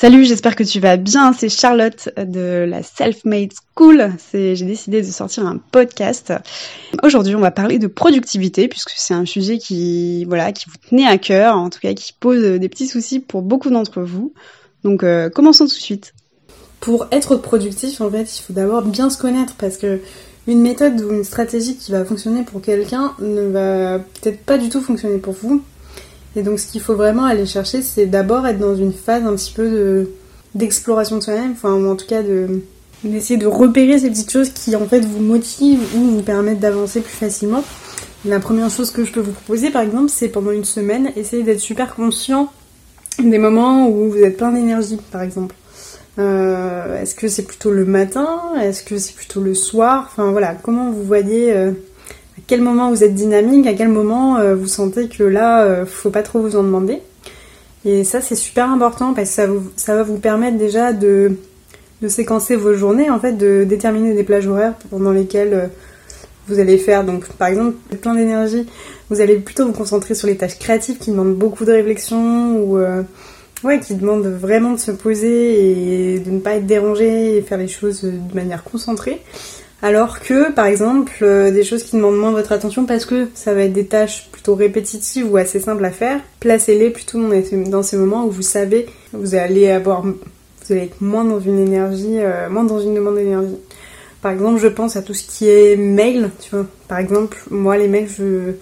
Salut, j'espère que tu vas bien. C'est Charlotte de la Self-Made School. J'ai décidé de sortir un podcast. Aujourd'hui, on va parler de productivité puisque c'est un sujet qui, voilà, qui vous tenait à cœur, en tout cas qui pose des petits soucis pour beaucoup d'entre vous. Donc, euh, commençons tout de suite. Pour être productif, en fait, il faut d'abord bien se connaître parce que une méthode ou une stratégie qui va fonctionner pour quelqu'un ne va peut-être pas du tout fonctionner pour vous. Et donc, ce qu'il faut vraiment aller chercher, c'est d'abord être dans une phase un petit peu de, d'exploration de soi-même, enfin, ou en tout cas de, d'essayer de repérer ces petites choses qui en fait vous motivent ou vous permettent d'avancer plus facilement. La première chose que je peux vous proposer, par exemple, c'est pendant une semaine, essayer d'être super conscient des moments où vous êtes plein d'énergie, par exemple. Euh, est-ce que c'est plutôt le matin? Est-ce que c'est plutôt le soir? Enfin voilà, comment vous voyez euh, quel moment vous êtes dynamique, à quel moment euh, vous sentez que là, euh, faut pas trop vous en demander. Et ça, c'est super important parce que ça, va vous permettre déjà de, de séquencer vos journées, en fait, de déterminer des plages horaires pendant lesquelles euh, vous allez faire. Donc, par exemple, plein d'énergie, vous allez plutôt vous concentrer sur les tâches créatives qui demandent beaucoup de réflexion ou ouais, qui demandent vraiment de se poser et de ne pas être dérangé et faire les choses de manière concentrée. Alors que, par exemple, euh, des choses qui demandent moins votre attention parce que ça va être des tâches plutôt répétitives ou assez simples à faire, placez-les plutôt dans ces moments où vous savez vous allez avoir, vous allez être moins dans une énergie, euh, moins dans une demande d'énergie. Par exemple, je pense à tout ce qui est mail, tu vois. Par exemple, moi, les mails, je,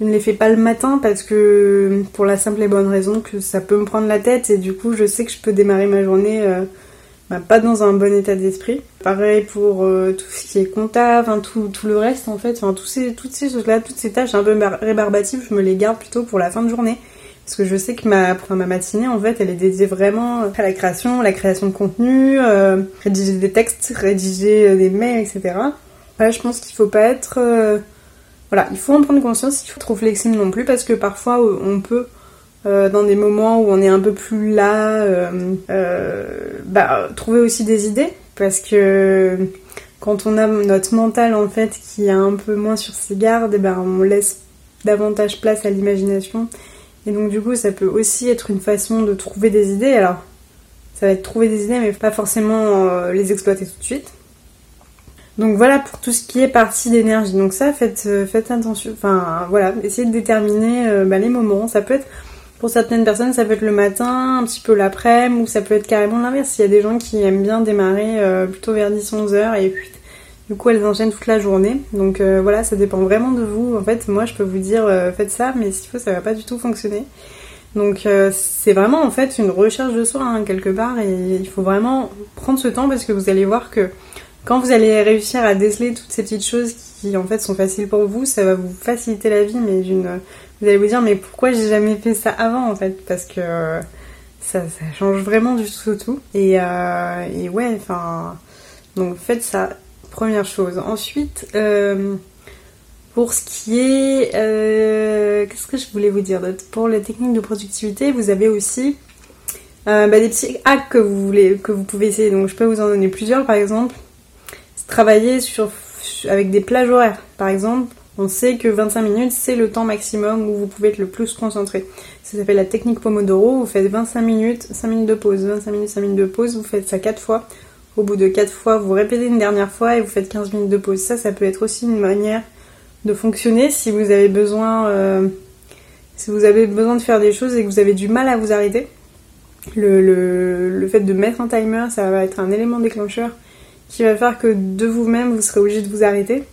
ne les fais pas le matin parce que, pour la simple et bonne raison que ça peut me prendre la tête et du coup, je sais que je peux démarrer ma journée euh, bah, pas dans un bon état d'esprit. Pareil pour euh, tout ce qui est comptable, tout, le reste en fait, enfin, toutes ces choses-là, toutes ces tâches un peu rébarbatives, je me les garde plutôt pour la fin de journée. Parce que je sais que ma, ma matinée, en fait, elle est dédiée vraiment à la création, la création de contenu, euh, rédiger des textes, rédiger euh, des mails, etc. Voilà, je pense qu'il faut pas être... Voilà, il faut en prendre conscience, il faut trop flexible non plus, parce que parfois on peut euh, dans des moments où on est un peu plus là, euh, euh, bah, trouver aussi des idées parce que quand on a notre mental en fait qui est un peu moins sur ses gardes, eh ben on laisse davantage place à l'imagination et donc du coup ça peut aussi être une façon de trouver des idées. Alors ça va être trouver des idées mais pas forcément les exploiter tout de suite. Donc voilà pour tout ce qui est partie d'énergie. Donc ça, faites, faites attention. Enfin voilà, essayez de déterminer bah, les moments. Ça peut être pour certaines personnes, ça peut être le matin, un petit peu l'après-midi, ou ça peut être carrément l'inverse. Il y a des gens qui aiment bien démarrer euh, plutôt vers 10-11 heures et puis du coup elles enchaînent toute la journée. Donc euh, voilà, ça dépend vraiment de vous. En fait, moi je peux vous dire euh, faites ça, mais s'il faut, ça va pas du tout fonctionner. Donc c'est vraiment en fait une recherche de soi hein, quelque part et il faut vraiment prendre ce temps parce que vous allez voir que quand vous allez réussir à déceler toutes ces petites choses en fait sont faciles pour vous, ça va vous faciliter la vie mais vous allez vous dire, mais pourquoi j'ai jamais fait ça avant en fait? Parce que ça, change vraiment du tout tout. Et, euh, et ouais, enfin. Donc faites ça, première chose. Ensuite, euh, pour ce qui est. Euh, qu'est-ce que je voulais vous dire d'autre? Pour les techniques de productivité, vous avez aussi. bah, des petits hacks que vous, voulez, que vous pouvez essayer. Donc je peux vous en donner plusieurs par exemple. Travailler sur, avec des plages horaires. Par exemple, on sait que 25 minutes, c'est le temps maximum où vous pouvez être le plus concentré. Ça s'appelle la technique Pomodoro. Vous faites 25 minutes, 5 minutes de pause, 25 minutes, 5 minutes de pause. Vous faites ça 4 fois. Au bout de 4 fois, vous répétez une dernière fois et vous faites 15 minutes de pause. Ça, ça peut être aussi une manière de fonctionner si vous avez besoin, euh, si vous avez besoin de faire des choses et que vous avez du mal à vous arrêter. Le, le fait de mettre un timer, ça va être un élément déclencheur qui va faire que de vous-même, vous serez obligé de vous arrêter.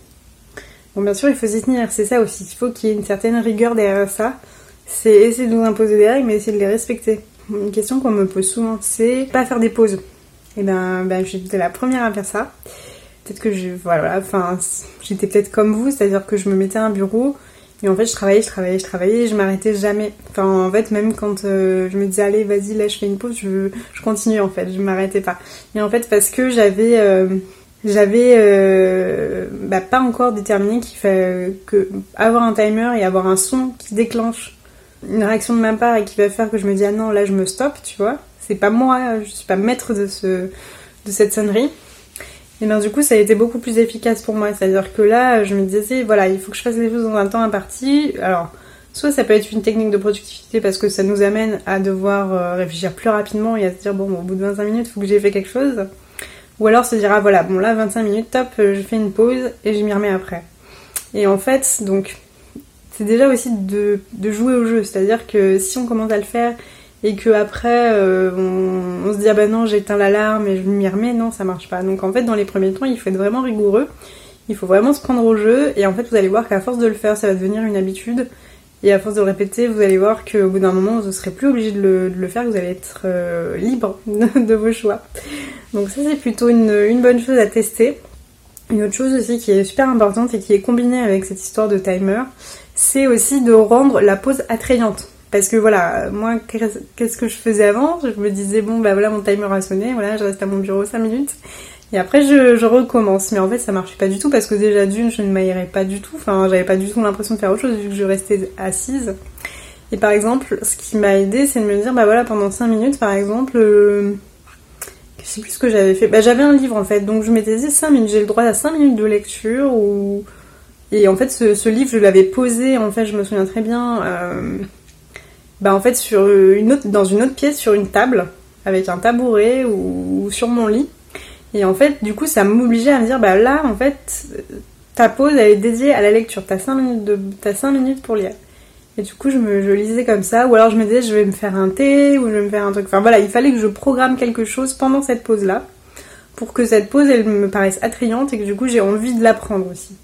Bon, bien sûr, il faut s'y tenir, c'est ça aussi. Il faut qu'il y ait une certaine rigueur derrière ça. C'est essayer de nous imposer des règles, mais essayer de les respecter. Une question qu'on me pose souvent, c'est pas faire des pauses. Et eh ben, ben j'étais la première à faire ça. Peut-être que je, voilà, enfin, j'étais peut-être comme vous, c'est-à-dire que je me mettais à un bureau et en fait, je travaillais, je travaillais, je travaillais et je m'arrêtais jamais. Enfin, en fait, même quand euh, je me disais, allez, vas-y, là, je fais une pause, je, je continue en fait, je m'arrêtais pas. Et en fait, parce que j'avais. Euh, j'avais euh, bah, pas encore déterminé qu'il fallait que avoir un timer et avoir un son qui déclenche une réaction de ma part et qui va faire que je me dis ah non là je me stoppe tu vois c'est pas moi je suis pas maître de ce de cette sonnerie et bien du coup ça a été beaucoup plus efficace pour moi c'est à dire que là je me disais voilà il faut que je fasse les choses dans un temps imparti alors Soit ça peut être une technique de productivité parce que ça nous amène à devoir euh, réfléchir plus rapidement et à se dire bon au bout de 25 minutes il faut que j'ai fait quelque chose. Ou alors se dire ah voilà bon là 25 minutes top je fais une pause et je m'y remets après. Et en fait donc c'est déjà aussi de, jouer au jeu. C'est-à-dire que si on commence à le faire et que après euh, on, se dit ah bah non j'éteins l'alarme et je m'y remets, non ça marche pas. Donc en fait dans les premiers temps il faut être vraiment rigoureux, il faut vraiment se prendre au jeu et en fait vous allez voir qu'à force de le faire ça va devenir une habitude et à force de le répéter vous allez voir qu'au bout d'un moment vous ne serez plus obligé de le, faire, vous allez être euh, libre de, vos choix. Donc ça c'est plutôt une, bonne chose à tester. Une autre chose aussi qui est super importante et qui est combinée avec cette histoire de timer, c'est aussi de rendre la pause attrayante. Parce que voilà, moi, qu'est-ce que je faisais avant? Je me disais, bon, bah voilà, mon timer a sonné, voilà, je reste à mon bureau 5 minutes. Et après, je, recommence. Mais en fait, ça marchait pas du tout parce que déjà, d'une, je ne m'aérais pas du tout. Enfin, j'avais pas du tout l'impression de faire autre chose vu que je restais assise. Et par exemple, ce qui m'a aidé, c'est de me dire, bah voilà, pendant 5 minutes, par exemple, euh, je sais plus ce que j'avais fait. Bah, j'avais un livre en fait, donc je m'étais dit 5 minutes, j'ai le droit à 5 minutes de lecture. Et en fait, ce, livre, je l'avais posé, en fait, je me souviens très bien, euh, bah, en fait, sur une autre, dans une autre pièce, sur une table, avec un tabouret ou, sur mon lit. Et en fait, du coup, ça m'obligeait à me dire, bah là, en fait, ta pause, elle est dédiée à la lecture. T'as 5 minutes, de, as 5 minutes pour lire. Et du coup, je, me, je lisais comme ça, ou alors je me disais, je vais me faire un thé, ou je vais me faire un truc. Enfin voilà, il fallait que je programme quelque chose pendant cette pause-là, pour que cette pause, elle me paraisse attrayante et que du coup, j'ai envie de la prendre aussi.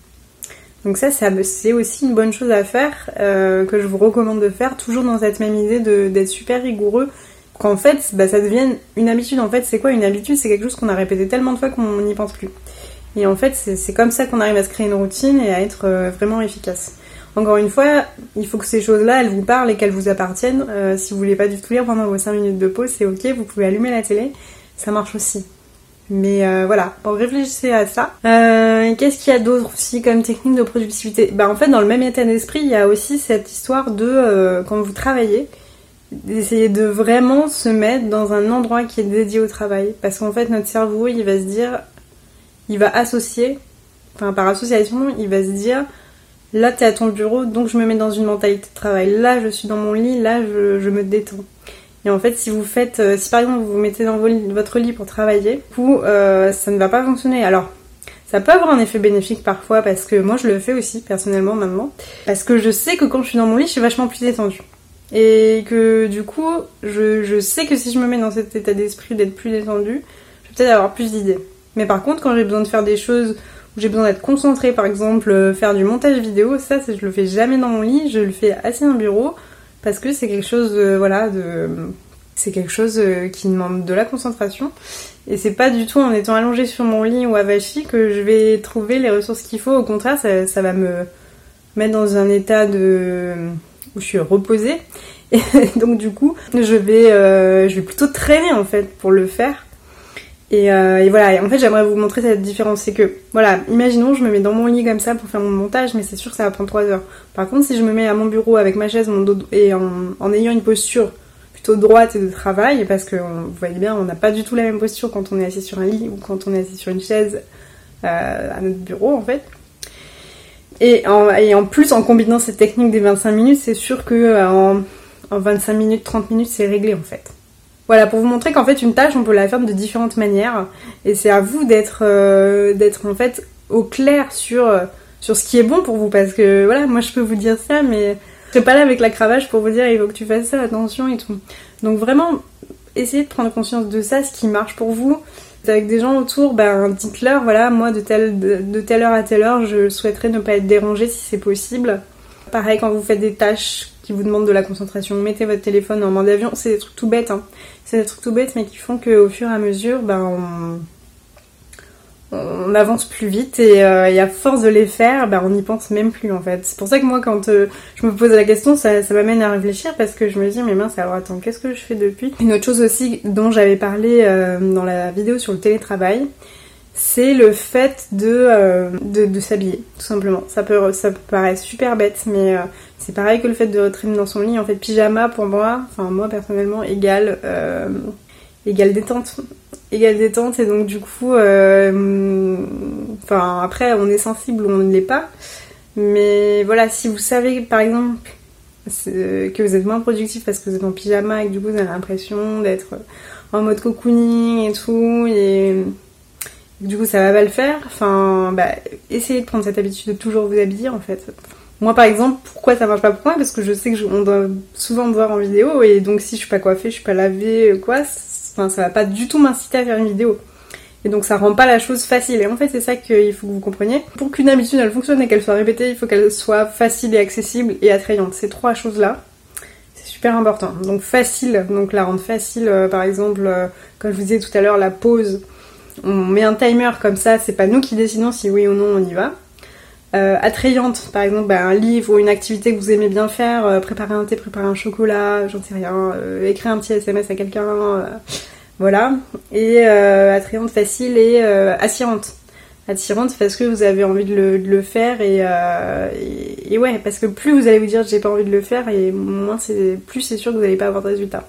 Donc ça, c'est aussi une bonne chose à faire, euh, que je vous recommande de faire, toujours dans cette même idée d'être super rigoureux, qu'en fait, bah, ça devienne une habitude. En fait, c'est quoi une habitude? C'est quelque chose qu'on a répété tellement de fois qu'on n'y pense plus. Et en fait, c'est comme ça qu'on arrive à se créer une routine et à être euh, vraiment efficace. Encore une fois, il faut que ces choses-là, elles vous parlent et qu'elles vous appartiennent. Euh, si vous voulez pas du tout lire pendant vos 5 minutes de pause, c'est ok, vous pouvez allumer la télé, ça marche aussi. Mais euh, voilà, bon, réfléchissez à ça. Euh, Qu'est-ce qu'il y a d'autre aussi comme technique de productivité? Bah en fait, dans le même état d'esprit, il y a aussi cette histoire de euh, quand vous travaillez, d'essayer de vraiment se mettre dans un endroit qui est dédié au travail. Parce qu'en fait, notre cerveau, il va se dire, il va associer, enfin par association, il va se dire, là t'es à ton bureau, donc je me mets dans une mentalité de travail. Là, je suis dans mon lit, là, je, je me détends. Et en fait, si vous faites, euh, si par exemple vous vous mettez dans votre lit pour travailler, coup, euh, ça ne va pas fonctionner. Alors, ça peut avoir un effet bénéfique parfois parce que moi je le fais aussi personnellement maintenant. Parce que je sais que quand je suis dans mon lit, je suis vachement plus détendue. Et que du coup, je, je sais que si je me mets dans cet état d'esprit d'être plus détendue, je vais peut-être avoir plus d'idées. Mais par contre, quand j'ai besoin de faire des choses où j'ai besoin d'être concentrée, par exemple euh, faire du montage vidéo, ça, je le fais jamais dans mon lit, je le fais assis dans le bureau parce que c'est quelque chose voilà de c'est quelque chose euh, qui demande de la concentration. Et c'est pas du tout en étant allongé sur mon lit ou avachi que je vais trouver les ressources qu'il faut. Au contraire ça, va me mettre dans un état de où je suis reposée. Et donc du coup je vais euh, je vais plutôt traîner en fait pour le faire euh, et, voilà, en fait j'aimerais vous montrer cette différence. C'est que, voilà, imaginons je me mets dans mon lit comme ça pour faire mon montage, mais c'est sûr que ça va prendre 3 heures. Par contre, si je me mets à mon bureau avec ma chaise mon dos, et en, ayant une posture plutôt droite et de travail, parce que vous voyez bien, on n'a pas du tout la même posture quand on est assis sur un lit ou quand on est assis sur une chaise euh, à notre bureau en fait. Et en, et en, plus, en combinant cette technique des 25 minutes, c'est sûr que euh, en, en 25 minutes, 30 minutes, c'est réglé en fait. Voilà, pour vous montrer qu'en fait une tâche on peut la faire de différentes manières et c'est à vous d'être euh, en fait au clair sur euh, sur ce qui est bon pour vous parce que voilà, moi je peux vous dire ça mais je suis pas là avec la cravache pour vous dire il faut que tu fasses ça, attention et tout. Donc vraiment essayez de prendre conscience de ça, ce qui marche pour vous. Avec des gens autour, ben dites-leur voilà, moi de telle de telle heure à telle heure, je souhaiterais ne pas être dérangée si c'est possible. Pareil quand vous faites des tâches qui vous demandent de la concentration, mettez votre téléphone en mode avion, c'est des trucs tout bêtes hein c'est des trucs tout bêtes, mais qui font qu'au fur et à mesure, ben, on, avance plus vite et, euh, et, à force de les faire, ben, on n'y pense même plus en fait. C'est pour ça que moi, quand euh, je me pose la question, ça, m'amène à réfléchir parce que je me dis, mais mince, alors attends, qu'est-ce que je fais depuis? Une autre chose aussi dont j'avais parlé euh, dans la vidéo sur le télétravail, c'est le fait de, s'habiller, tout simplement. Ça peut paraître super bête, mais c'est pareil que le fait de traîner dans son lit. En fait, pyjama pour moi, enfin moi personnellement, égale, euh, détente. Égale détente et donc du coup, euh, enfin après on est sensible ou on ne l'est pas. Mais voilà, si vous savez par exemple que vous êtes moins productif parce que vous êtes en pyjama et que du coup vous avez l'impression d'être en mode cocooning et tout et du coup ça va pas le faire. Enfin, bah, essayez de prendre cette habitude de toujours vous habiller en fait. Moi par exemple, pourquoi ça marche pas pour moi? Parce que je sais que on doit souvent me voir en vidéo et donc si je suis pas coiffée, je suis pas lavée, quoi, enfin, ça va pas du tout m'inciter à faire une vidéo. Et donc ça rend pas la chose facile. Et en fait c'est ça qu'il faut que vous compreniez. Pour qu'une habitude elle fonctionne et qu'elle soit répétée, il faut qu'elle soit facile et accessible et attrayante. Ces trois choses là, c'est super important. Donc facile, donc la rendre facile, euh, par exemple, euh, comme je vous disais tout à l'heure, la pause. On met un timer comme ça, c'est pas nous qui décidons si oui ou non on y va. Euh, attrayante, par exemple bah, un livre ou une activité que vous aimez bien faire, euh, préparer un thé, préparer un chocolat, j'en sais rien, euh, écrire un petit SMS à quelqu'un, voilà. Et attrayante, facile et attirante. Attirante parce que vous avez envie de le, faire et, et, ouais, parce que plus vous allez vous dire j'ai pas envie de le faire et moins c'est plus c'est sûr que vous n'allez pas avoir de résultat.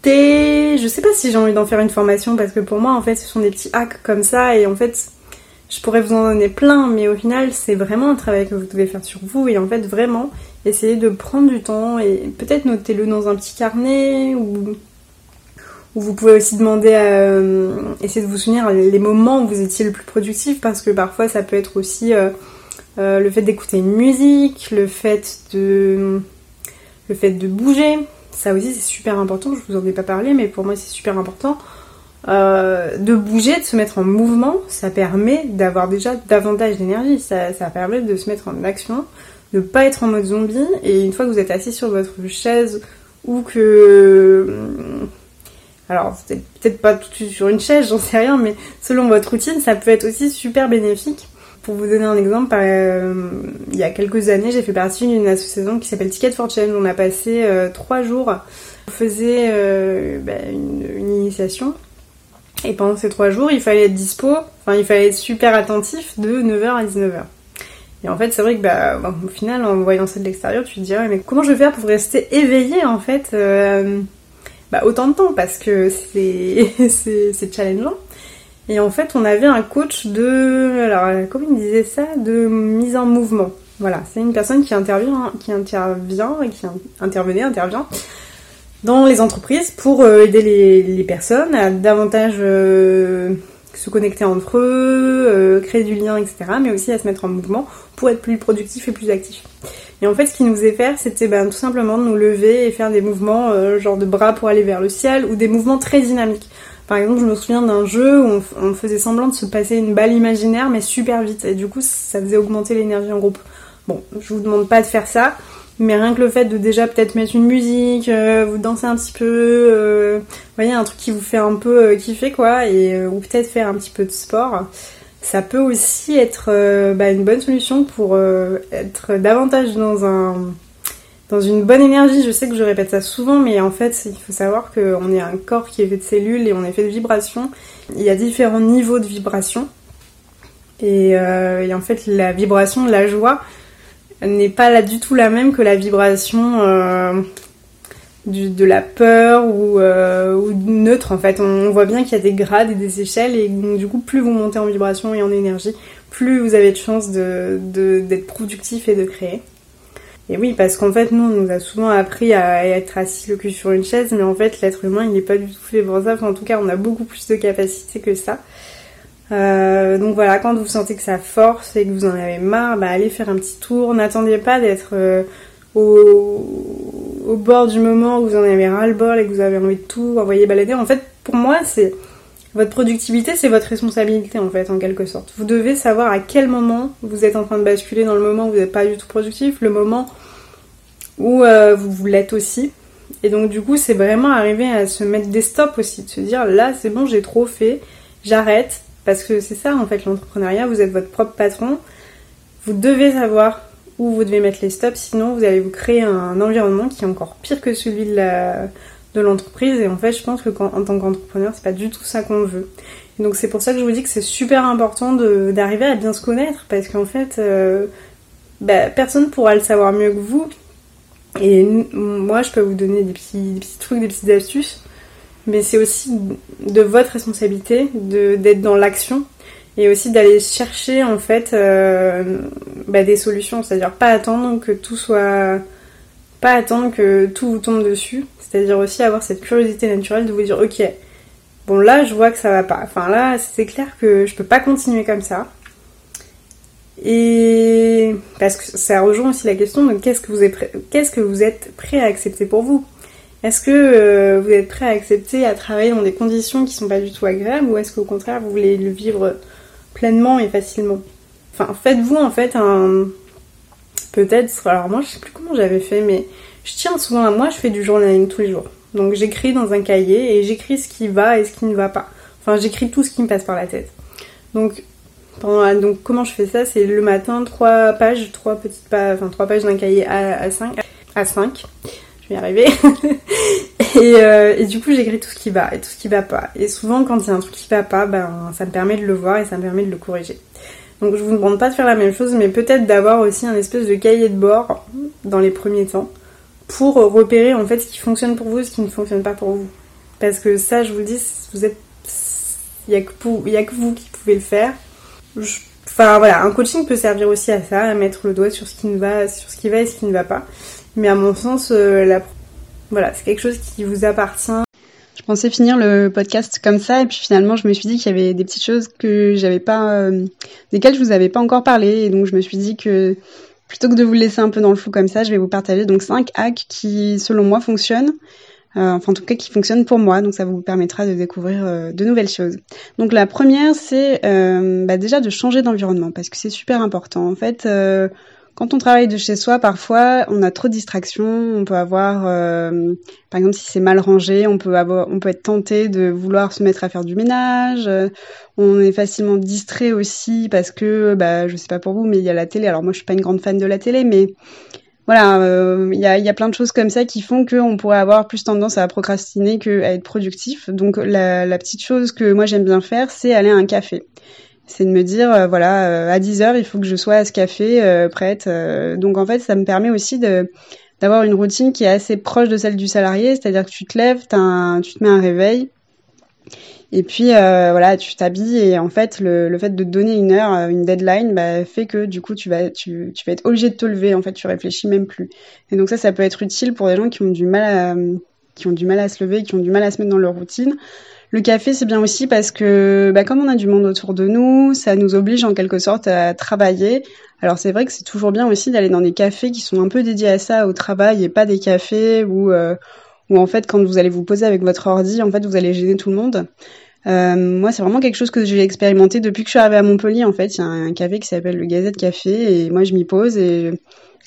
Thé, je sais pas si j'ai envie d'en faire une formation parce que pour moi en fait ce sont des petits hacks comme ça et en fait je pourrais vous en donner plein, mais au final, c'est vraiment un travail que vous devez faire sur vous et en fait, vraiment, essayez de prendre du temps et peut-être notez-le dans un petit carnet ou, vous pouvez aussi demander à euh, essayer de vous souvenir les moments où vous étiez le plus productif parce que parfois, ça peut être aussi euh, euh, le fait d'écouter une musique, le fait de, le fait de bouger. Ça aussi, c'est super important. Je vous en ai pas parlé, mais pour moi, c'est super important. Euh, de bouger, de se mettre en mouvement, ça permet d'avoir déjà davantage d'énergie, ça, permet de se mettre en action, de pas être en mode zombie, et une fois que vous êtes assis sur votre chaise ou que... Hum, alors, peut-être pas tout de suite sur une chaise, j'en sais rien, mais selon votre routine, ça peut être aussi super bénéfique. Pour vous donner un exemple, euh, il y a quelques années, j'ai fait partie d'une association qui s'appelle Ticket for Change. On a passé euh, trois jours, on faisait ben, une, initiation et pendant ces trois jours, il fallait être dispo, enfin il fallait être super attentif de 9h à 19h. Et en fait, c'est vrai que bah, au final, en voyant ça de l'extérieur, tu te dis, mais comment je vais faire pour rester éveillé en fait euh, bah, autant de temps? Parce que c'est challengeant. Et en fait, on avait un coach de. Alors, comment il disait ça? De mise en mouvement. Voilà, c'est une personne qui intervient, qui intervient qui intervenait, intervient dans les entreprises pour euh, aider les, personnes à davantage euh, se connecter entre eux, euh, créer du lien, etc. Mais aussi à se mettre en mouvement pour être plus productif et plus actif. Et en fait, ce qui nous faisait faire, c'était ben, tout simplement de nous lever et faire des mouvements genre de bras pour aller vers le ciel ou des mouvements très dynamiques. Par exemple, je me souviens d'un jeu où on, faisait semblant de se passer une balle imaginaire, mais super vite. Et du coup, ça faisait augmenter l'énergie en groupe. Bon, je vous demande pas de faire ça, mais rien que le fait de déjà peut-être mettre une musique, euh, vous danser un petit peu, euh, voyez, un truc qui vous fait un peu euh, kiffer quoi, et, ou peut-être faire un petit peu de sport, ça peut aussi être bah, une bonne solution pour être davantage dans un dans une bonne énergie. Je sais que je répète ça souvent, mais en fait, il faut savoir qu'on est un corps qui est fait de cellules et on est fait de vibrations. Il y a différents niveaux de vibration. Et, et en fait, la vibration de la joie, n'est pas là du tout la même que la vibration euh, de la peur euh, ou, neutre en fait. On, voit bien qu'il y a des grades et des échelles et du coup plus vous montez en vibration et en énergie, plus vous avez de chances d'être de, productif et de créer. Et oui, parce qu'en fait, nous, on nous a souvent appris à être assis le cul sur une chaise, mais en fait, l'être humain, il n'est pas du tout fait pour ça. en tout cas, on a beaucoup plus de capacités que ça. Euh, donc voilà, quand vous sentez que ça force et que vous en avez marre, bah allez faire un petit tour. N'attendez pas d'être euh, au, bord du moment où vous en avez ras le bol et que vous avez envie de tout envoyer balader. En fait, pour moi, c'est votre productivité, c'est votre responsabilité en fait, en quelque sorte. Vous devez savoir à quel moment vous êtes en train de basculer dans le moment où vous n'êtes pas du tout productif, le moment où euh, vous, vous l'êtes aussi. Et donc du coup, c'est vraiment arriver à se mettre des stops aussi, de se dire là, c'est bon, j'ai trop fait, j'arrête parce que c'est ça en fait l'entrepreneuriat, vous êtes votre propre patron. Vous devez savoir où vous devez mettre les stops, sinon vous allez vous créer un environnement qui est encore pire que celui de l'entreprise. et en fait, je pense que en tant qu'entrepreneur, c'est pas du tout ça qu'on veut. donc c'est pour ça que je vous dis que c'est super important d'arriver à bien se connaître, parce qu'en fait, euh, bah, personne pourra le savoir mieux que vous. Et moi, je peux vous donner des petits trucs, des petites astuces mais c'est aussi de votre responsabilité d'être dans l'action et aussi d'aller chercher en fait euh, bah, des solutions, c'est-à-dire pas attendre que tout soit pas attendre que tout vous tombe dessus. C'est-à-dire aussi avoir cette curiosité naturelle de vous dire ok, bon là je vois que ça va pas. Enfin là c'est clair que je peux pas continuer comme ça. Et parce que ça rejoint aussi la question de qu'est-ce que vous êtes qu'est-ce que vous êtes prêt à accepter pour vous? Est-ce que euh, vous êtes prêt à accepter à travailler dans des conditions qui sont pas du tout agréables ou est-ce qu'au contraire vous voulez le vivre pleinement et facilement? Enfin, faites-vous en fait un peut-être alors moi je sais plus comment j'avais fait mais je tiens souvent à moi, je fais du journaling tous les jours. Donc j'écris dans un cahier et j'écris ce qui va et ce qui ne va pas. Enfin, j'écris tout ce qui me passe par la tête. Donc donc comment je fais ça? C'est le matin, trois pages, trois petites pages, enfin trois pages d'un cahier à 5. À 5. Je vais y arriver. Et, du coup j'écris tout ce qui va et tout ce qui va pas. Et souvent quand il y a un truc qui va pas, ben, ça me permet de le voir et ça me permet de le corriger. Donc je vous demande pas de faire la même chose, mais peut-être d'avoir aussi un espèce de cahier de bord dans les premiers temps pour repérer en fait ce qui fonctionne pour vous et ce qui ne fonctionne pas pour vous. Parce que ça, je vous le dis, vous êtes, il y a que vous qui pouvez le faire. Enfin voilà, un coaching peut servir aussi à ça, à mettre le doigt sur ce qui ne va, sur ce qui va et ce qui ne va pas. Mais à mon sens, euh, la, voilà, c'est quelque chose qui vous appartient. Je pensais finir le podcast comme ça et puis finalement je me suis dit qu'il y avait des petites choses que j'avais pas, euh, desquelles je vous avais pas encore parlé et donc je me suis dit que plutôt que de vous laisser un peu dans le flou comme ça, je vais vous partager donc cinq hacks qui selon moi fonctionnent euh, enfin en tout cas qui fonctionne pour moi, donc ça vous permettra de découvrir de nouvelles choses. Donc la première, c'est bah, déjà de changer d'environnement, parce que c'est super important. En fait, quand on travaille de chez soi, parfois, on a trop de distractions. On peut avoir, par exemple, si c'est mal rangé, on peut être tenté de vouloir se mettre à faire du ménage. on est facilement distrait aussi parce que, bah, je sais pas pour vous, mais il y a la télé. Alors moi, je suis pas une grande fan de la télé, mais voilà, euh, il y, a, plein de choses comme ça qui font qu'on pourrait avoir plus tendance à procrastiner qu'à être productif. Donc la petite chose que moi j'aime bien faire, c'est aller à un café. C'est de me dire, euh, voilà, euh, à 10 heures, il faut que je sois à ce café prête. donc en fait, ça me permet aussi de d'avoir une routine qui est assez proche de celle du salarié, c'est-à-dire que tu te lèves, un, tu te mets un réveil, et puis euh, voilà, tu t'habilles et en fait le, le, fait de te donner une heure, euh, une deadline, bah, fait que du coup tu vas tu, tu vas être obligé de te lever. En fait, tu réfléchis même plus. Et donc ça, ça peut être utile pour des gens qui ont du mal à qui ont du mal à se lever, qui ont du mal à se mettre dans leur routine. Le café, c'est bien aussi parce que bah, comme on a du monde autour de nous, ça nous oblige en quelque sorte à travailler. Alors c'est vrai que c'est toujours bien aussi d'aller dans des cafés qui sont un peu dédiés à ça, au travail, et pas des cafés où euh, en fait quand vous allez vous poser avec votre ordi, en fait vous allez gêner tout le monde. Euh, moi, c'est vraiment quelque chose que j'ai expérimenté depuis que je suis arrivée à Montpellier. En fait, il y a un café qui s'appelle le Gazette Café et moi, je m'y pose et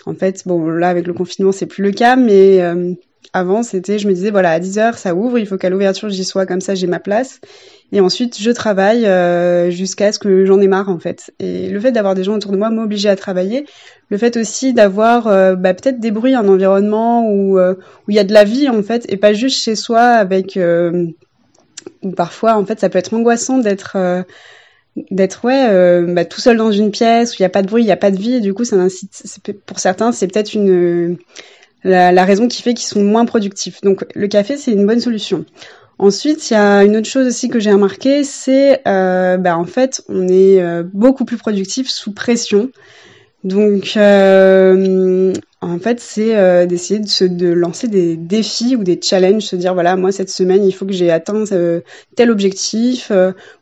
en fait, bon, là, avec le confinement, c'est plus le cas, mais euh, avant, c'était, je me disais, voilà, à 10 heures, ça ouvre, il faut qu'à l'ouverture, j'y sois, comme ça, j'ai ma place. Et ensuite, je travaille euh, jusqu'à ce que j'en ai marre, en fait. Et le fait d'avoir des gens autour de moi m'obliger à travailler, le fait aussi d'avoir euh, bah, peut-être des bruits, un environnement où où il y a de la vie, en fait, et pas juste chez soi avec ou parfois en fait ça peut être angoissant d'être euh, d'être ouais euh, bah, tout seul dans une pièce où il n'y a pas de bruit, il n'y a pas de vie et du coup ça incite pour certains c'est peut-être une la, la, raison qui fait qu'ils sont moins productifs. Donc le café c'est une bonne solution. Ensuite, il y a une autre chose aussi que j'ai remarqué, c'est euh, bah, en fait on est euh, beaucoup plus productif sous pression. Donc, euh, en fait, c'est euh, d'essayer de, se, de lancer des défis ou des challenges, se dire voilà, moi cette semaine, il faut que j'ai atteint euh, tel objectif,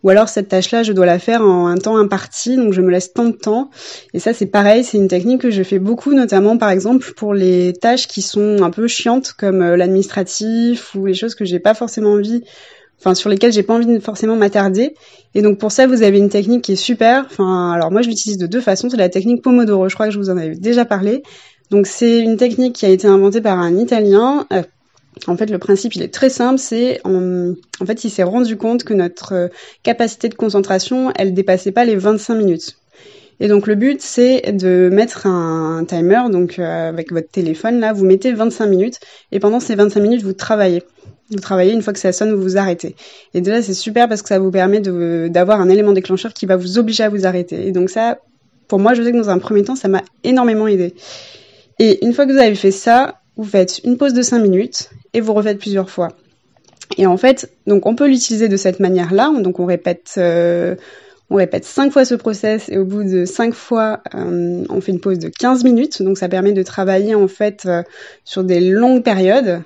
ou alors cette tâche-là, je dois la faire en un temps imparti, donc je me laisse tant de temps. Et ça, c'est pareil, c'est une technique que je fais beaucoup, notamment par exemple pour les tâches qui sont un peu chiantes, comme l'administratif ou les choses que j'ai pas forcément envie enfin sur lesquels j'ai pas envie de forcément m'attarder. Et donc pour ça, vous avez une technique qui est super. Alors moi je l'utilise de deux façons. C'est la technique Pomodoro. Je crois que je vous en avais déjà parlé. Donc c'est une technique qui a été inventée par un Italien. Euh, en fait, le principe, il est très simple. C'est en, en fait, il s'est rendu compte que notre euh, capacité de concentration, elle dépassait pas les 25 minutes. Et donc le but, c'est de mettre un timer, donc euh, avec votre téléphone, là, vous mettez 25 minutes, et pendant ces 25 minutes, vous travaillez. Vous travaillez, une fois que ça sonne, vous vous arrêtez. Et déjà, c'est super parce que ça vous permet d'avoir un élément déclencheur qui va vous obliger à vous arrêter. Et donc ça, pour moi, je sais que dans un premier temps, ça m'a énormément aidé. Et une fois que vous avez fait ça, vous faites une pause de 5 minutes et vous refaites plusieurs fois. Et en fait, donc on peut l'utiliser de cette manière-là. Donc on répète, euh, On répète cinq fois ce process et au bout de cinq fois, euh, on fait une pause de 15 minutes. Donc ça permet de travailler en fait euh, sur des longues périodes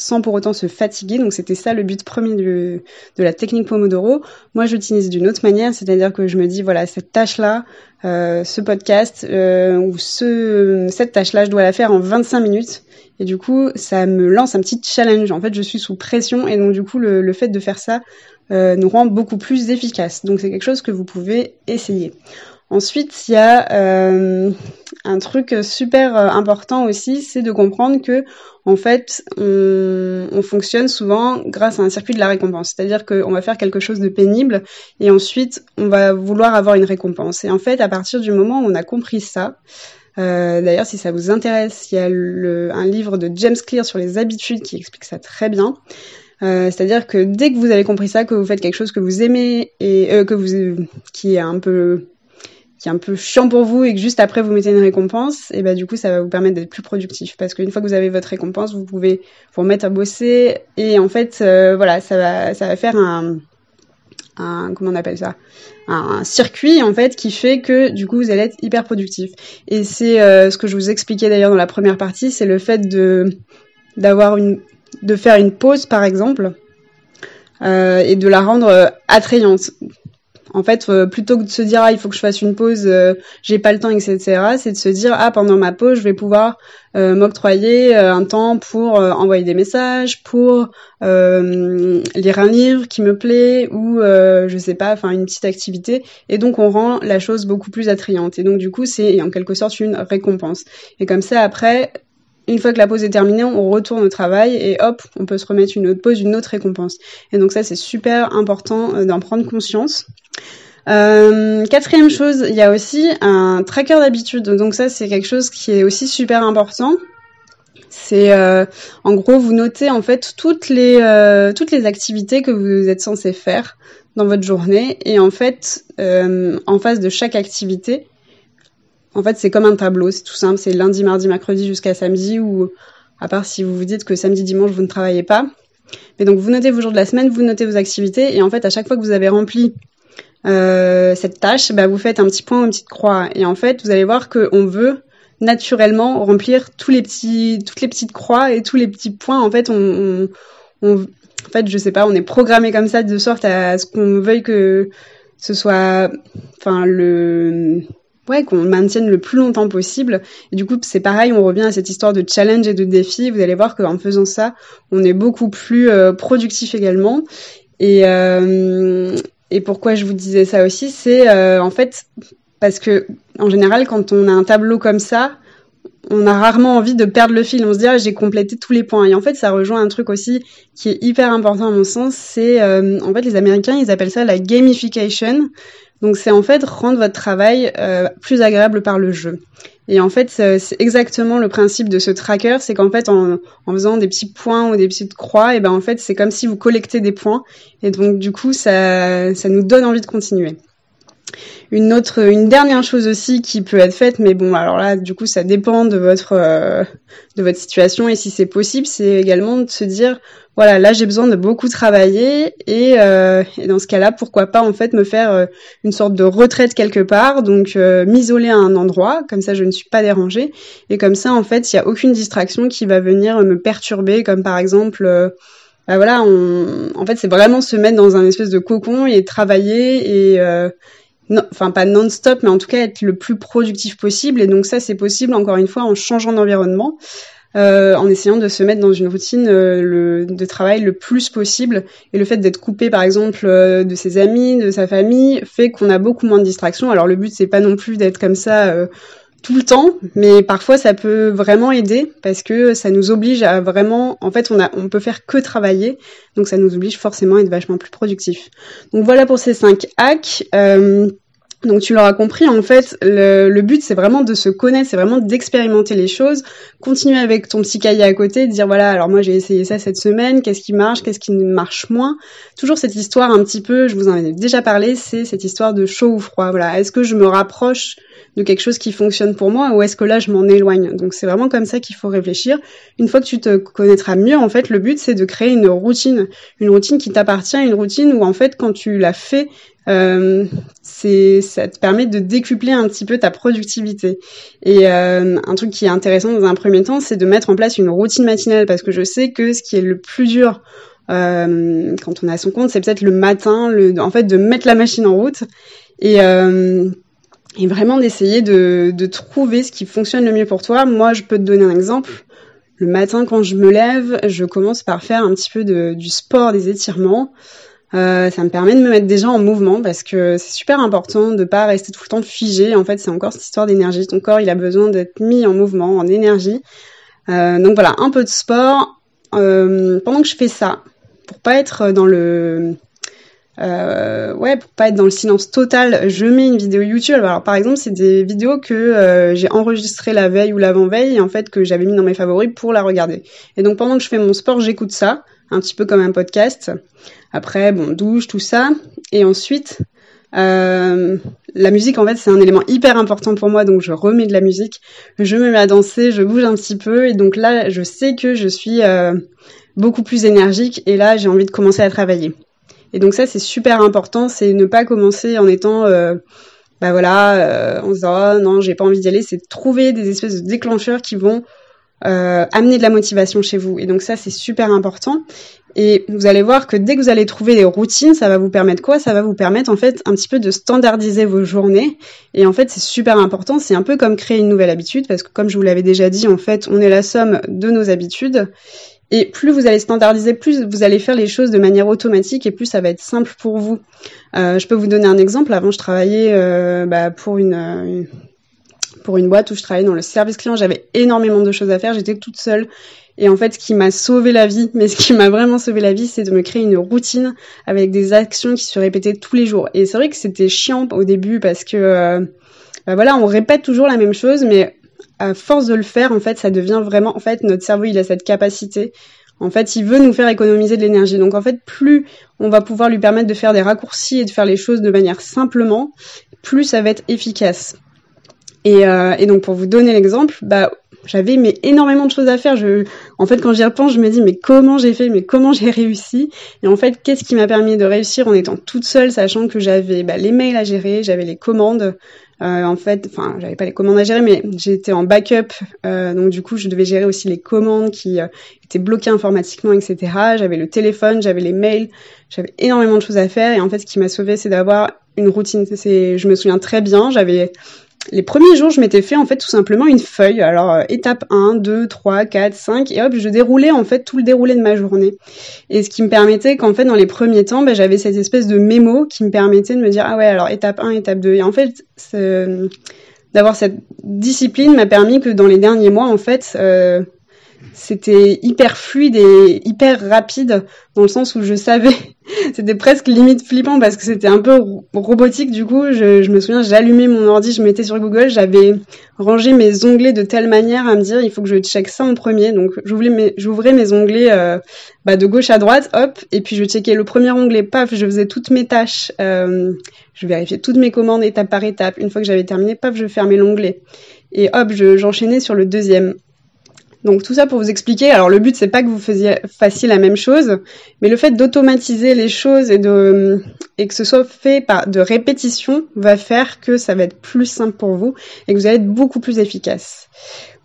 sans pour autant se fatiguer. Donc c'était ça le but premier de, la technique Pomodoro. Moi j'utilise d'une autre manière, c'est-à-dire que je me dis voilà cette tâche-là, euh, ce podcast euh, ou ce, cette tâche-là, je dois la faire en 25 minutes. Et du coup, ça me lance un petit challenge. En fait, je suis sous pression et donc du coup, le, fait de faire ça euh, nous rend beaucoup plus efficaces. Donc c'est quelque chose que vous pouvez essayer. Ensuite, il y a euh, un truc super euh, important aussi, c'est de comprendre que en fait, on, on, fonctionne souvent grâce à un circuit de la récompense. C'est-à-dire qu'on va faire quelque chose de pénible et ensuite on va vouloir avoir une récompense. Et en fait, à partir du moment où on a compris ça, euh, D'ailleurs, si ça vous intéresse, il y a un livre de James Clear sur les habitudes qui explique ça très bien. C'est-à-dire que dès que vous avez compris ça, que vous faites quelque chose que vous aimez et que vous qui est un peu qui est un peu chiant pour vous et que juste après vous mettez une récompense, et bah du coup ça va vous permettre d'être plus productif. Parce qu'une fois que vous avez votre récompense, vous pouvez vous remettre à bosser et en fait euh, voilà ça va ça va faire un un comment on appelle ça? Un, circuit en fait qui fait que du coup vous allez être hyper productif. Et c'est euh, ce que je vous expliquais d'ailleurs dans la première partie, c'est le fait de d'avoir une de faire une pause par exemple euh, et de la rendre attrayante en fait, euh, plutôt que de se dire ah il faut que je fasse une pause, euh, j'ai pas le temps, etc. C'est de se dire ah pendant ma pause je vais pouvoir euh, m'octroyer un temps pour envoyer des messages, pour lire un livre qui me plaît ou je sais pas, enfin une petite activité. Et donc on rend la chose beaucoup plus attrayante. Et donc du coup c'est en quelque sorte une récompense. Et comme ça après une fois que la pause est terminée, on retourne au travail et hop, on peut se remettre une autre pause, une autre récompense. Et donc ça, c'est super important d'en prendre conscience. Euh, quatrième chose, il y a aussi un tracker d'habitude. Donc ça, c'est quelque chose qui est aussi super important. C'est euh, en gros, vous notez en fait toutes les euh, toutes les activités que vous êtes censé faire dans votre journée et en fait, euh, en face de chaque activité, en fait, c'est comme un tableau. C'est tout simple. C'est lundi, mardi, mercredi jusqu'à samedi ou à part si vous vous dites que samedi, dimanche, vous ne travaillez pas. Mais donc, vous notez vos jours de la semaine, vous notez vos activités et en fait, à chaque fois que vous avez rempli euh, cette tâche, bah, vous faites un petit point, une petite croix. Et en fait, vous allez voir qu'on veut naturellement remplir tous les petits, toutes les petites croix et tous les petits points. En fait, on, on, en fait, je sais pas, on est programmé comme ça de sorte à ce qu'on veuille que ce soit, enfin le, ouais, qu'on maintienne le plus longtemps possible. Et du coup, c'est pareil, on revient à cette histoire de challenge et de défi. Vous allez voir qu'en faisant ça, on est beaucoup plus euh, productif également. Et, euh, et pourquoi je vous disais ça aussi, c'est euh, en fait parce que en général, quand on a un tableau comme ça, on a rarement envie de perdre le fil. On se dit ah, j'ai complété tous les points. Et en fait, ça rejoint un truc aussi qui est hyper important à mon sens. C'est en fait les Américains, ils appellent ça la gamification. Donc c'est en fait rendre votre travail euh, plus agréable par le jeu. Et en fait, c'est exactement le principe de ce tracker, c'est qu'en fait, en, en, faisant des petits points ou des petites croix, et ben en fait, c'est comme si vous collectez des points, et donc du coup, ça, ça nous donne envie de continuer. Une autre, une dernière chose aussi qui peut être faite, mais bon, alors là, du coup, ça dépend de votre euh, de votre situation et si c'est possible, c'est également de se dire, voilà, là j'ai besoin de beaucoup travailler et, euh, dans ce cas-là, pourquoi pas en fait me faire euh, une sorte de retraite quelque part, donc euh, m'isoler à un endroit, comme ça je ne suis pas dérangée et comme ça en fait il n'y a aucune distraction qui va venir me perturber, comme par exemple bah voilà, en fait, c'est vraiment se mettre dans un espèce de cocon et travailler et enfin pas non-stop, mais en tout cas être le plus productif possible. Et donc ça, c'est possible encore une fois en changeant d'environnement. Euh, en essayant de se mettre dans une routine euh, le, de travail le plus possible. Et le fait d'être coupé, par exemple, euh, de ses amis, de sa famille, fait qu'on a beaucoup moins de distractions. Alors le but, c'est pas non plus d'être comme ça euh, tout le temps, mais parfois ça peut vraiment aider parce que ça nous oblige à vraiment, en fait, on a, on peut faire que travailler, donc ça nous oblige forcément à être vachement plus productif. Donc voilà pour ces cinq hacks. Euh, donc tu l'auras compris, en fait, le, le but c'est vraiment de se connaître, c'est vraiment d'expérimenter les choses, continuer avec ton petit cahier à côté, dire voilà, alors moi j'ai essayé ça cette semaine, qu'est-ce qui marche, qu'est-ce qui marche moins. Toujours cette histoire un petit peu, je vous en ai déjà parlé, c'est cette histoire de chaud ou froid. Voilà, est-ce que je me rapproche de quelque chose qui fonctionne pour moi ou est-ce que là je m'en éloigne? Donc c'est vraiment comme ça qu'il faut réfléchir. Une fois que tu te connaîtras mieux, en fait, le but c'est de créer une routine, une routine qui t'appartient, une routine où en fait quand tu la fais euh, c'est ça te permet de décupler un petit peu ta productivité. Et euh, un truc qui est intéressant dans un premier temps, c'est de mettre en place une routine matinale parce que je sais que ce qui est le plus dur euh, quand on est à son compte, c'est peut-être le matin, le, en fait, de mettre la machine en route et, euh, et vraiment d'essayer de, de trouver ce qui fonctionne le mieux pour toi. Moi, je peux te donner un exemple. Le matin, quand je me lève, je commence par faire un petit peu de, du sport, des étirements. Euh, ça me permet de me mettre déjà en mouvement parce que c'est super important de pas rester tout le temps figé. En fait, c'est encore cette histoire d'énergie. Ton corps, il a besoin d'être mis en mouvement, en énergie. Euh, donc voilà, un peu de sport. Euh, pendant que je fais ça, pour pas être dans le ouais, pour pas être dans le silence total, je mets une vidéo YouTube. Alors par exemple, c'est des vidéos que j'ai enregistrées la veille ou l'avant-veille en fait que j'avais mis dans mes favoris pour la regarder. Et donc pendant que je fais mon sport, j'écoute ça, un petit peu comme un podcast. Après, bon, douche, tout ça. Et ensuite, euh, la musique, en fait, c'est un élément hyper important pour moi, donc je remets de la musique, je me mets à danser, je bouge un petit peu, et donc là, je sais que je suis euh, beaucoup plus énergique, et là, j'ai envie de commencer à travailler. Et donc ça, c'est super important, c'est ne pas commencer en étant, euh, bah voilà, euh, en se disant oh, non, j'ai pas envie d'y aller, c'est trouver des espèces de déclencheurs qui vont euh, amener de la motivation chez vous. Et donc ça, c'est super important. Et vous allez voir que dès que vous allez trouver des routines, ça va vous permettre quoi? Ça va vous permettre en fait un petit peu de standardiser vos journées. Et en fait, c'est super important. C'est un peu comme créer une nouvelle habitude parce que comme je vous l'avais déjà dit, en fait, on est la somme de nos habitudes. Et plus vous allez standardiser, plus vous allez faire les choses de manière automatique et plus ça va être simple pour vous. Euh, je peux vous donner un exemple. Avant, je travaillais euh, bah, pour une, une, pour une boîte où je travaillais dans le service client. J'avais énormément de choses à faire. J'étais toute seule. Et en fait, ce qui m'a sauvé la vie, mais ce qui m'a vraiment sauvé la vie, c'est de me créer une routine avec des actions qui se répétaient tous les jours. Et c'est vrai que c'était chiant au début parce que, euh, bah voilà, on répète toujours la même chose, mais à force de le faire, en fait, ça devient vraiment, en fait, notre cerveau, il a cette capacité. En fait, il veut nous faire économiser de l'énergie. Donc, en fait, plus on va pouvoir lui permettre de faire des raccourcis et de faire les choses de manière simplement, plus ça va être efficace. Et, euh, et donc, pour vous donner l'exemple, bah, j'avais mais énormément de choses à faire. Je, en fait, quand j'y repense, je me dis mais comment j'ai fait, mais comment j'ai réussi? Et en fait, qu'est-ce qui m'a permis de réussir en étant toute seule, sachant que j'avais bah, les mails à gérer, j'avais les commandes. Euh, en fait, enfin, j'avais pas les commandes à gérer, mais j'étais en backup, euh, donc du coup, je devais gérer aussi les commandes qui euh, étaient bloquées informatiquement, etc. J'avais le téléphone, j'avais les mails, j'avais énormément de choses à faire. Et en fait, ce qui m'a sauvé, c'est d'avoir une routine. C'est, je me souviens très bien, j'avais les premiers jours, je m'étais fait en fait tout simplement une feuille. Alors euh, étape 1, 2, 3, 4, 5 et hop, je déroulais en fait tout le déroulé de ma journée. Et ce qui me permettait qu'en fait dans les premiers temps, ben, j'avais cette espèce de mémo qui me permettait de me dire ah ouais, alors étape 1, étape 2 et en fait d'avoir cette discipline m'a permis que dans les derniers mois en fait euh, c'était hyper fluide et hyper rapide dans le sens où je savais c'était presque limite flippant parce que c'était un peu robotique du coup je, me souviens j'allumais mon ordi je mettais sur Google j'avais rangé mes onglets de telle manière à me dire il faut que je check ça en premier. Donc j'ouvrais mes j'ouvrais mes onglets euh, bah, de gauche à droite hop et puis je checkais le premier onglet paf je faisais toutes mes tâches euh, je vérifiais toutes mes commandes étape par étape. Une fois que j'avais terminé paf je fermais l'onglet. Et hop j'enchaînais sur le deuxième donc tout ça pour vous expliquer. Alors le but c'est pas que vous fassiez, fassiez la même chose, mais le fait d'automatiser les choses et de et que ce soit fait par de répétition va faire que ça va être plus simple pour vous et que vous allez être beaucoup plus efficace.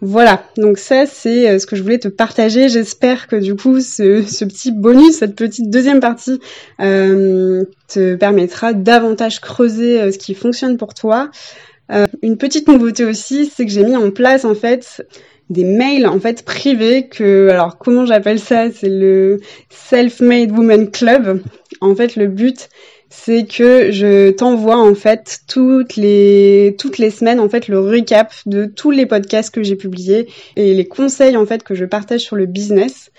Voilà, donc ça c'est euh, ce que je voulais te partager. J'espère que du coup ce, ce, petit bonus, cette petite deuxième partie euh, te permettra davantage creuser euh, ce qui fonctionne pour toi. Une petite nouveauté aussi, c'est que j'ai mis en place en fait des mails en fait privés que alors comment j'appelle ça? C'est le self-made woman club en fait le but c'est que je t'envoie en fait toutes les toutes les semaines en fait le recap de tous les podcasts que j'ai publiés et les conseils en fait que je partage sur le business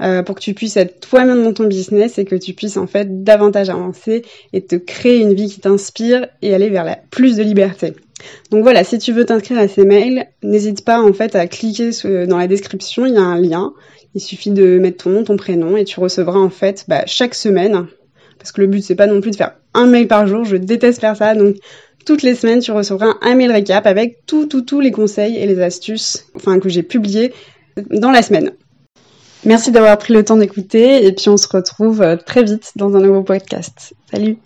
euh, pour que tu puisses être toi-même dans ton business et que tu puisses en fait davantage avancer et te créer une vie qui t'inspire et aller vers la plus de liberté. Donc voilà, si tu veux t'inscrire à ces mails, n'hésite pas en fait à cliquer dans la description, il y a un lien. Il suffit de mettre ton nom, ton prénom et tu recevras en fait bah, chaque semaine. Parce que le but c'est pas non plus de faire un mail par jour, je déteste faire ça. Donc toutes les semaines tu recevras un mail récap avec tous tout, tous les conseils et les astuces enfin, que j'ai publiés dans la semaine. Merci d'avoir pris le temps d'écouter et puis on se retrouve euh, très vite dans un nouveau podcast. Salut